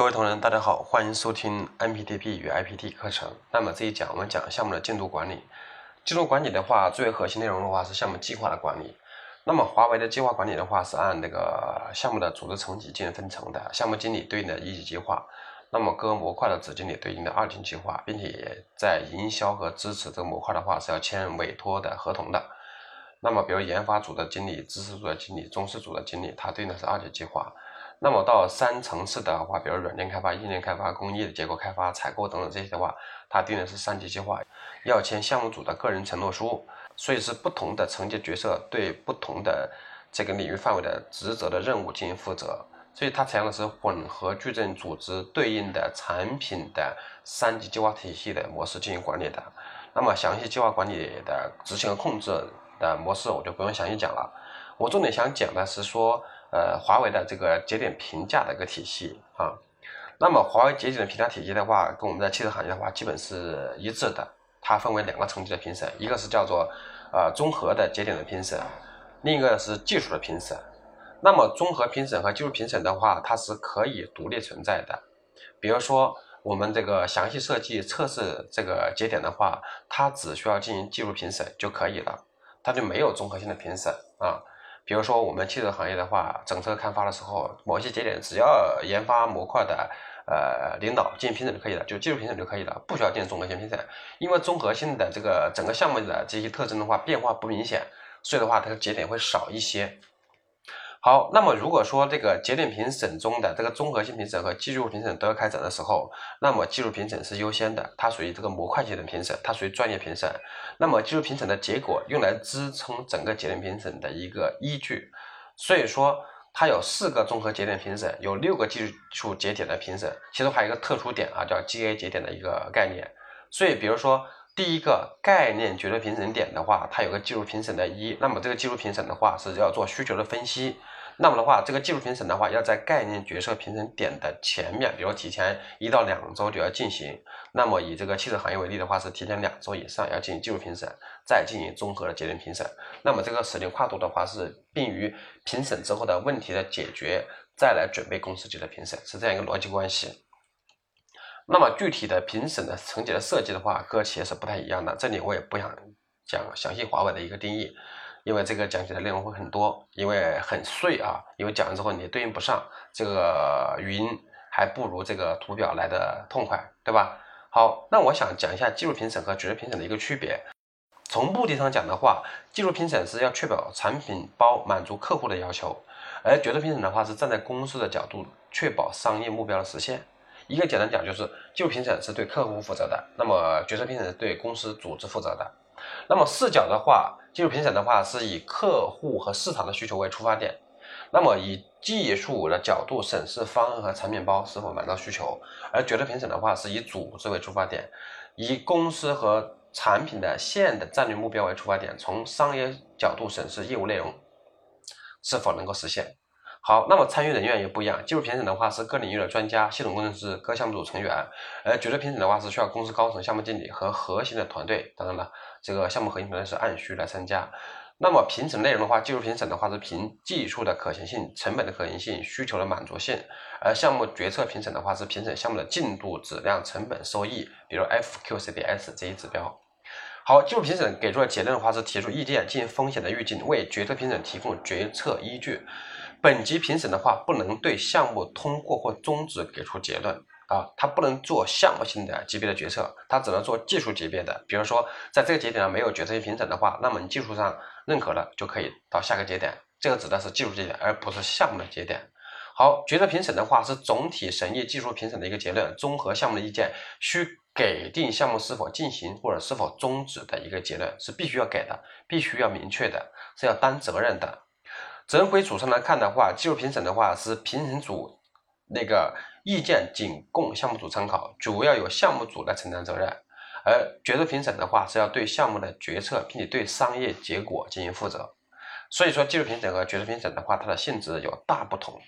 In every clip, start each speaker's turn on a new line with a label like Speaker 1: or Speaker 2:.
Speaker 1: 各位同仁，大家好，欢迎收听 MPTP 与 IPT 课程。那么这一讲我们讲项目的进度管理。进度管理的话，最核心内容的话是项目计划的管理。那么华为的计划管理的话是按这个项目的组织层级进行分成的，项目经理对应的一级计划，那么各模块的子经理对应的二级计划，并且在营销和支持这个模块的话是要签委托的合同的。那么比如研发组的经理、知识组的经理、中试组的经理，它对应的是二级计划。那么到三层次的话，比如软件开发、硬件开发、工艺的结构开发、采购等等这些的话，它定的是三级计划，要签项目组的个人承诺书。所以是不同的层级角色对不同的这个领域范围的职责的任务进行负责。所以它采用的是混合矩阵组织对应的产品的三级计划体系的模式进行管理的。那么详细计划管理的执行和控制的模式，我就不用详细讲了。我重点想讲的是说。呃，华为的这个节点评价的一个体系啊，那么华为节点的评价体系的话，跟我们在汽车行业的话基本是一致的。它分为两个层级的评审，一个是叫做呃综合的节点的评审，另一个是技术的评审。那么综合评审和技术评审的话，它是可以独立存在的。比如说我们这个详细设计测试这个节点的话，它只需要进行技术评审就可以了，它就没有综合性的评审啊。比如说我们汽车行业的话，整车开发的时候，某些节点只要研发模块的呃领导进行评审就可以了，就技术评审就可以了，不需要进行综合性评审，因为综合性的这个整个项目的这些特征的话变化不明显，所以的话它的节点会少一些。好，那么如果说这个节点评审中的这个综合性评审和技术评审都要开展的时候，那么技术评审是优先的，它属于这个模块节点评审，它属于专业评审。那么技术评审的结果用来支撑整个节点评审的一个依据，所以说它有四个综合节点评审，有六个技术节点的评审，其中还有一个特殊点啊，叫 GA 节点的一个概念。所以比如说。第一个概念决策评审点的话，它有个技术评审的一，那么这个技术评审的话是要做需求的分析，那么的话，这个技术评审的话要在概念决策评审点的前面，比如提前一到两周就要进行。那么以这个汽车行业为例的话，是提前两周以上要进行技术评审，再进行综合的结论评审。那么这个时间跨度的话是便于评审之后的问题的解决，再来准备公司级的评审，是这样一个逻辑关系。那么具体的评审的层级的设计的话，各企业是不太一样的。这里我也不想讲详细华为的一个定义，因为这个讲解的内容会很多，因为很碎啊。因为讲完之后你对应不上，这个语音还不如这个图表来的痛快，对吧？好，那我想讲一下技术评审和决策评审的一个区别。从目的上讲的话，技术评审是要确保产品包满足客户的要求，而决策评审的话是站在公司的角度，确保商业目标的实现。一个简单讲，就是技术评审是对客户负责的，那么决策评审是对公司组织负责的。那么视角的话，技术评审的话是以客户和市场的需求为出发点，那么以技术的角度审视方案和产品包是否满足需求，而决策评审的话是以组织为出发点，以公司和产品的线的战略目标为出发点，从商业角度审视业务内容是否能够实现。好，那么参与人员也不一样。技术评审的话是各领域的专家、系统工程师、各项目组成员；而决策评审的话是需要公司高层、项目经理和核心的团队。当然了，这个项目核心团队是按需来参加。那么评审内容的话，技术评审的话是评技术的可行性、成本的可行性、需求的满足性；而项目决策评审的话是评审项目的进度、质量、成本、收益，比如 FQCDS 这一指标。好，技术评审给出的结论的话是提出意见，进行风险的预警，为决策评审提供决策依据。本级评审的话，不能对项目通过或终止给出结论啊，它不能做项目性的级别的决策，它只能做技术级别的。比如说，在这个节点上没有决策性评审的话，那么你技术上认可了就可以到下个节点，这个指的是技术节点，而不是项目的节点。好，决策评审的话是总体审议技术评审的一个结论，综合项目的意见，需给定项目是否进行或者是否终止的一个结论，是必须要给的，必须要明确的，是要担责任的。责任归属上来看的话，技术评审的话是评审组那个意见仅供项目组参考，主要由项目组来承担责任；而决策评审的话是要对项目的决策并且对商业结果进行负责。所以说，技术评审和决策评审的话，它的性质有大不同。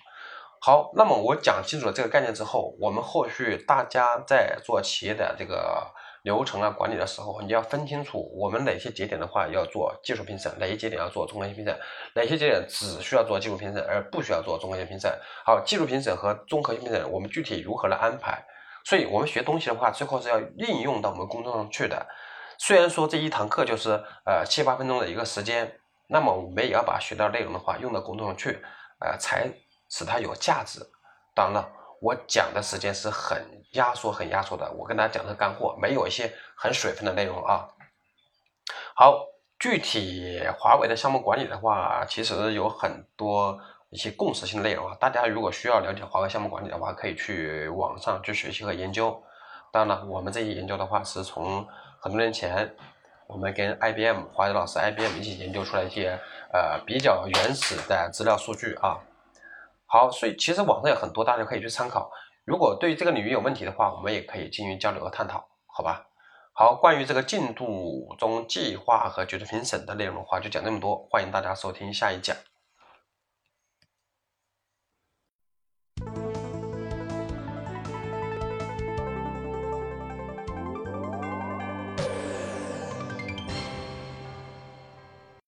Speaker 1: 好，那么我讲清楚了这个概念之后，我们后续大家在做企业的这个流程啊管理的时候，你要分清楚我们哪些节点的话要做技术评审，哪些节点要做综合性评审，哪些节点只需要做技术评审而不需要做综合性评审。好，技术评审和综合性评审我们具体如何来安排？所以我们学东西的话，最后是要应用到我们工作上去的。虽然说这一堂课就是呃七八分钟的一个时间，那么我们也要把学到内容的话用到工作上去，呃，才使它有价值。当然了，我讲的时间是很压缩、很压缩的，我跟大家讲的干货，没有一些很水分的内容啊。好，具体华为的项目管理的话，其实有很多一些共识性的内容啊。大家如果需要了解华为项目管理的话，可以去网上去学习和研究。当然了，我们这些研究的话，是从很多年前我们跟 IBM 华为老师 IBM 一起研究出来一些呃比较原始的资料数据啊。好，所以其实网上有很多，大家可以去参考。如果对这个领域有问题的话，我们也可以进行交流和探讨，好吧？好，关于这个进度中计划和决策评审的内容的话，就讲这么多，欢迎大家收听下一讲。